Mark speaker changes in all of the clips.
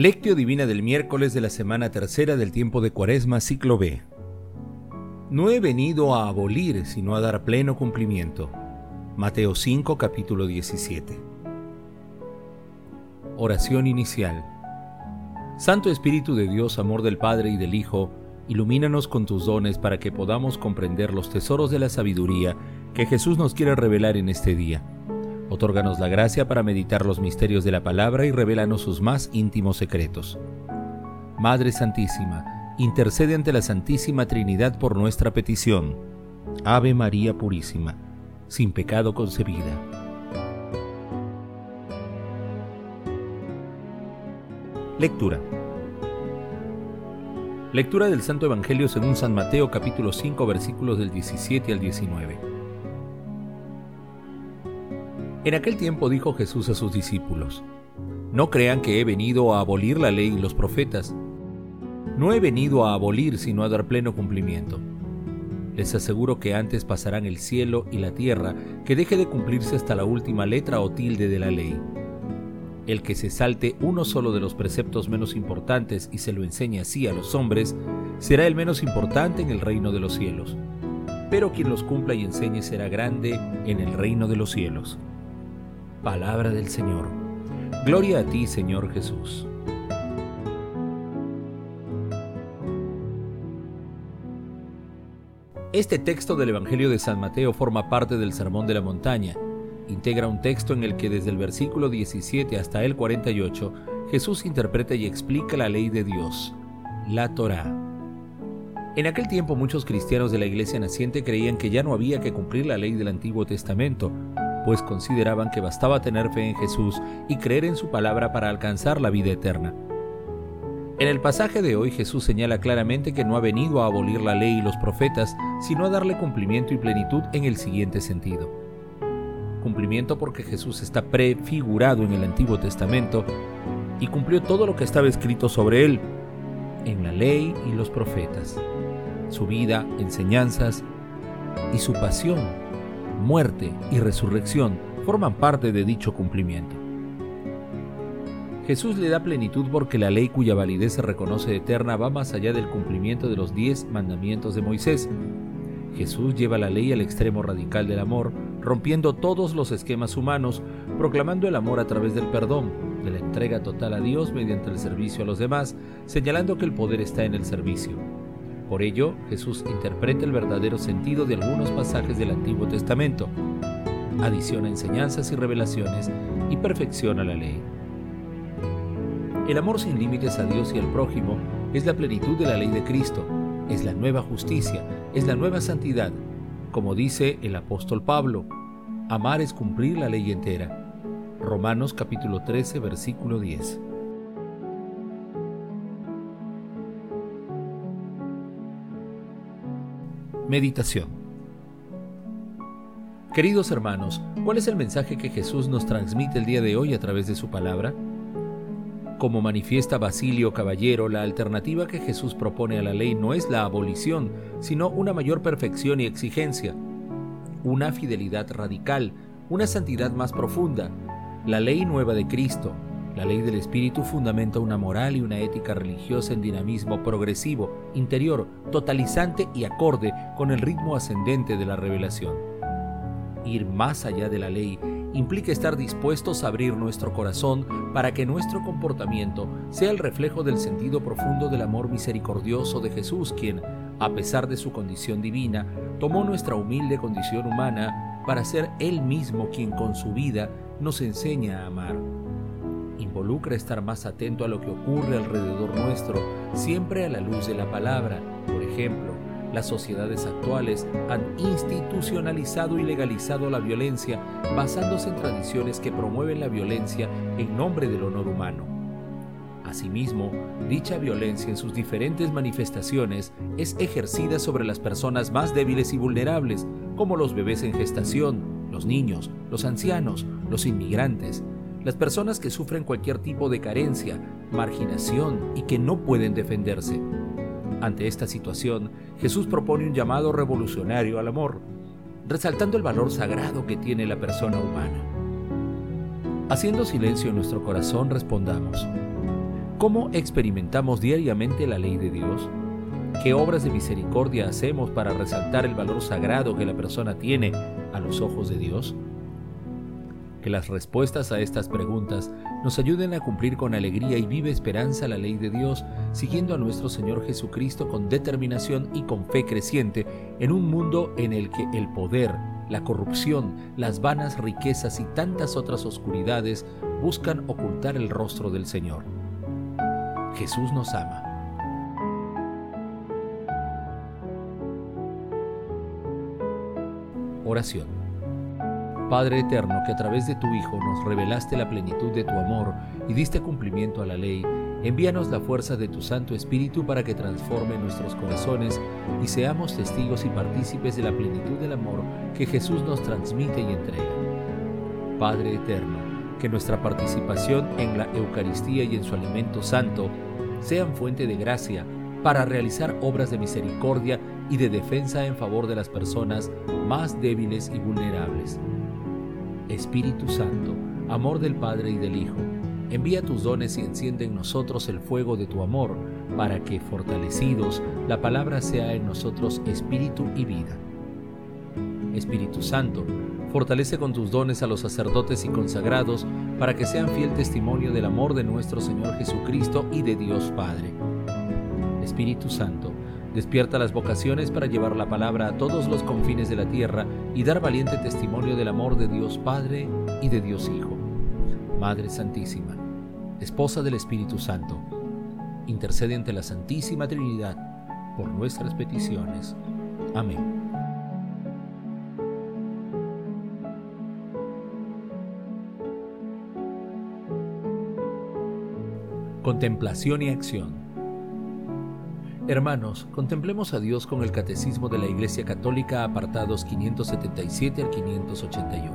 Speaker 1: Lectio Divina del miércoles de la semana tercera del tiempo de Cuaresma, ciclo B. No he venido a abolir, sino a dar pleno cumplimiento. Mateo 5, capítulo 17. Oración inicial. Santo Espíritu de Dios, amor del Padre y del Hijo, ilumínanos con tus dones para que podamos comprender los tesoros de la sabiduría que Jesús nos quiere revelar en este día Otórganos la gracia para meditar los misterios de la palabra y revélanos sus más íntimos secretos. Madre Santísima, intercede ante la Santísima Trinidad por nuestra petición. Ave María Purísima, sin pecado concebida. Lectura. Lectura del Santo Evangelio según San Mateo capítulo 5 versículos del 17 al 19. En aquel tiempo dijo Jesús a sus discípulos, No crean que he venido a abolir la ley y los profetas. No he venido a abolir, sino a dar pleno cumplimiento. Les aseguro que antes pasarán el cielo y la tierra que deje de cumplirse hasta la última letra o tilde de la ley. El que se salte uno solo de los preceptos menos importantes y se lo enseñe así a los hombres, será el menos importante en el reino de los cielos. Pero quien los cumpla y enseñe será grande en el reino de los cielos. Palabra del Señor. Gloria a ti, Señor Jesús. Este texto del Evangelio de San Mateo forma parte del Sermón de la Montaña. Integra un texto en el que desde el versículo 17 hasta el 48 Jesús interpreta y explica la ley de Dios, la Torá. En aquel tiempo muchos cristianos de la iglesia naciente creían que ya no había que cumplir la ley del Antiguo Testamento, pues consideraban que bastaba tener fe en Jesús y creer en su palabra para alcanzar la vida eterna. En el pasaje de hoy Jesús señala claramente que no ha venido a abolir la ley y los profetas, sino a darle cumplimiento y plenitud en el siguiente sentido. Cumplimiento porque Jesús está prefigurado en el Antiguo Testamento y cumplió todo lo que estaba escrito sobre él en la ley y los profetas, su vida, enseñanzas y su pasión muerte y resurrección forman parte de dicho cumplimiento. Jesús le da plenitud porque la ley cuya validez se reconoce eterna va más allá del cumplimiento de los diez mandamientos de Moisés. Jesús lleva la ley al extremo radical del amor, rompiendo todos los esquemas humanos, proclamando el amor a través del perdón, de la entrega total a Dios mediante el servicio a los demás, señalando que el poder está en el servicio. Por ello, Jesús interpreta el verdadero sentido de algunos pasajes del Antiguo Testamento, adiciona enseñanzas y revelaciones y perfecciona la ley. El amor sin límites a Dios y al prójimo es la plenitud de la ley de Cristo, es la nueva justicia, es la nueva santidad. Como dice el apóstol Pablo, amar es cumplir la ley entera. Romanos capítulo 13, versículo 10. Meditación Queridos hermanos, ¿cuál es el mensaje que Jesús nos transmite el día de hoy a través de su palabra? Como manifiesta Basilio Caballero, la alternativa que Jesús propone a la ley no es la abolición, sino una mayor perfección y exigencia, una fidelidad radical, una santidad más profunda, la ley nueva de Cristo, la ley del Espíritu fundamenta una moral y una ética religiosa en dinamismo progresivo, interior, totalizante y acorde con el ritmo ascendente de la revelación. Ir más allá de la ley implica estar dispuestos a abrir nuestro corazón para que nuestro comportamiento sea el reflejo del sentido profundo del amor misericordioso de Jesús, quien, a pesar de su condición divina, tomó nuestra humilde condición humana para ser Él mismo quien con su vida nos enseña a amar involucra estar más atento a lo que ocurre alrededor nuestro, siempre a la luz de la palabra. Por ejemplo, las sociedades actuales han institucionalizado y legalizado la violencia basándose en tradiciones que promueven la violencia en nombre del honor humano. Asimismo, dicha violencia en sus diferentes manifestaciones es ejercida sobre las personas más débiles y vulnerables, como los bebés en gestación, los niños, los ancianos, los inmigrantes, las personas que sufren cualquier tipo de carencia, marginación y que no pueden defenderse. Ante esta situación, Jesús propone un llamado revolucionario al amor, resaltando el valor sagrado que tiene la persona humana. Haciendo silencio en nuestro corazón, respondamos, ¿Cómo experimentamos diariamente la ley de Dios? ¿Qué obras de misericordia hacemos para resaltar el valor sagrado que la persona tiene a los ojos de Dios? Que las respuestas a estas preguntas nos ayuden a cumplir con alegría y viva esperanza la ley de Dios, siguiendo a nuestro Señor Jesucristo con determinación y con fe creciente en un mundo en el que el poder, la corrupción, las vanas riquezas y tantas otras oscuridades buscan ocultar el rostro del Señor. Jesús nos ama. Oración. Padre eterno, que a través de tu Hijo nos revelaste la plenitud de tu amor y diste cumplimiento a la ley, envíanos la fuerza de tu Santo Espíritu para que transforme nuestros corazones y seamos testigos y partícipes de la plenitud del amor que Jesús nos transmite y entrega. Padre eterno, que nuestra participación en la Eucaristía y en su alimento santo sean fuente de gracia para realizar obras de misericordia y de defensa en favor de las personas más débiles y vulnerables Espíritu Santo, amor del Padre y del Hijo, envía tus dones y enciende en nosotros el fuego de tu amor, para que, fortalecidos, la palabra sea en nosotros espíritu y vida. Espíritu Santo, fortalece con tus dones a los sacerdotes y consagrados, para que sean fiel testimonio del amor de nuestro Señor Jesucristo y de Dios Padre. Espíritu Santo, Despierta las vocaciones para llevar la palabra a todos los confines de la tierra y dar valiente testimonio del amor de Dios Padre y de Dios Hijo. Madre Santísima, Esposa del Espíritu Santo, intercede ante la Santísima Trinidad por nuestras peticiones. Amén. Contemplación y acción. Hermanos, contemplemos a Dios con el Catecismo de la Iglesia Católica apartados 577 al 581.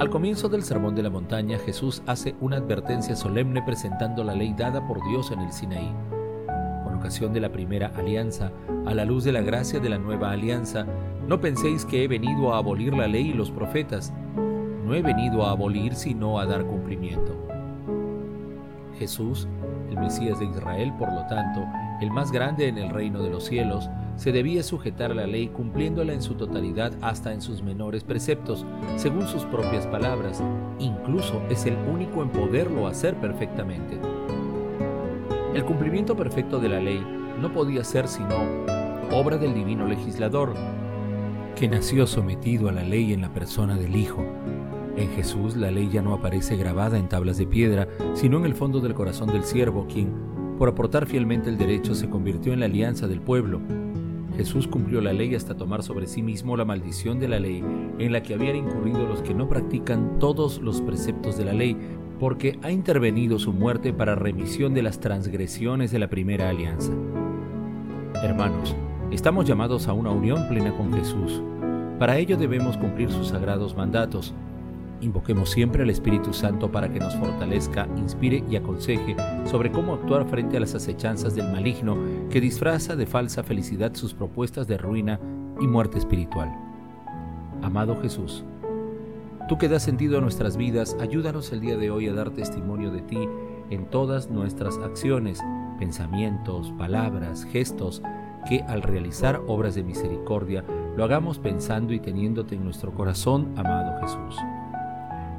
Speaker 1: Al comienzo del Sermón de la Montaña, Jesús hace una advertencia solemne presentando la ley dada por Dios en el Sinaí. Con ocasión de la primera alianza, a la luz de la gracia de la nueva alianza, no penséis que he venido a abolir la ley y los profetas. No he venido a abolir, sino a dar cumplimiento. Jesús el Mesías de Israel, por lo tanto, el más grande en el reino de los cielos, se debía sujetar a la ley cumpliéndola en su totalidad hasta en sus menores preceptos, según sus propias palabras. Incluso es el único en poderlo hacer perfectamente. El cumplimiento perfecto de la ley no podía ser sino obra del divino legislador, que nació sometido a la ley en la persona del Hijo, en Jesús la ley ya no aparece grabada en tablas de piedra, sino en el fondo del corazón del siervo, quien, por aportar fielmente el derecho, se convirtió en la alianza del pueblo. Jesús cumplió la ley hasta tomar sobre sí mismo la maldición de la ley en la que habían incurrido los que no practican todos los preceptos de la ley, porque ha intervenido su muerte para remisión de las transgresiones de la primera alianza. Hermanos, estamos llamados a una unión plena con Jesús. Para ello debemos cumplir sus sagrados mandatos, Invoquemos siempre al Espíritu Santo para que nos fortalezca, inspire y aconseje sobre cómo actuar frente a las acechanzas del maligno que disfraza de falsa felicidad sus propuestas de ruina y muerte espiritual. Amado Jesús, tú que das sentido a nuestras vidas, ayúdanos el día de hoy a dar testimonio de ti en todas nuestras acciones, pensamientos, palabras, gestos, que al realizar obras de misericordia lo hagamos pensando y teniéndote en nuestro corazón, amado Jesús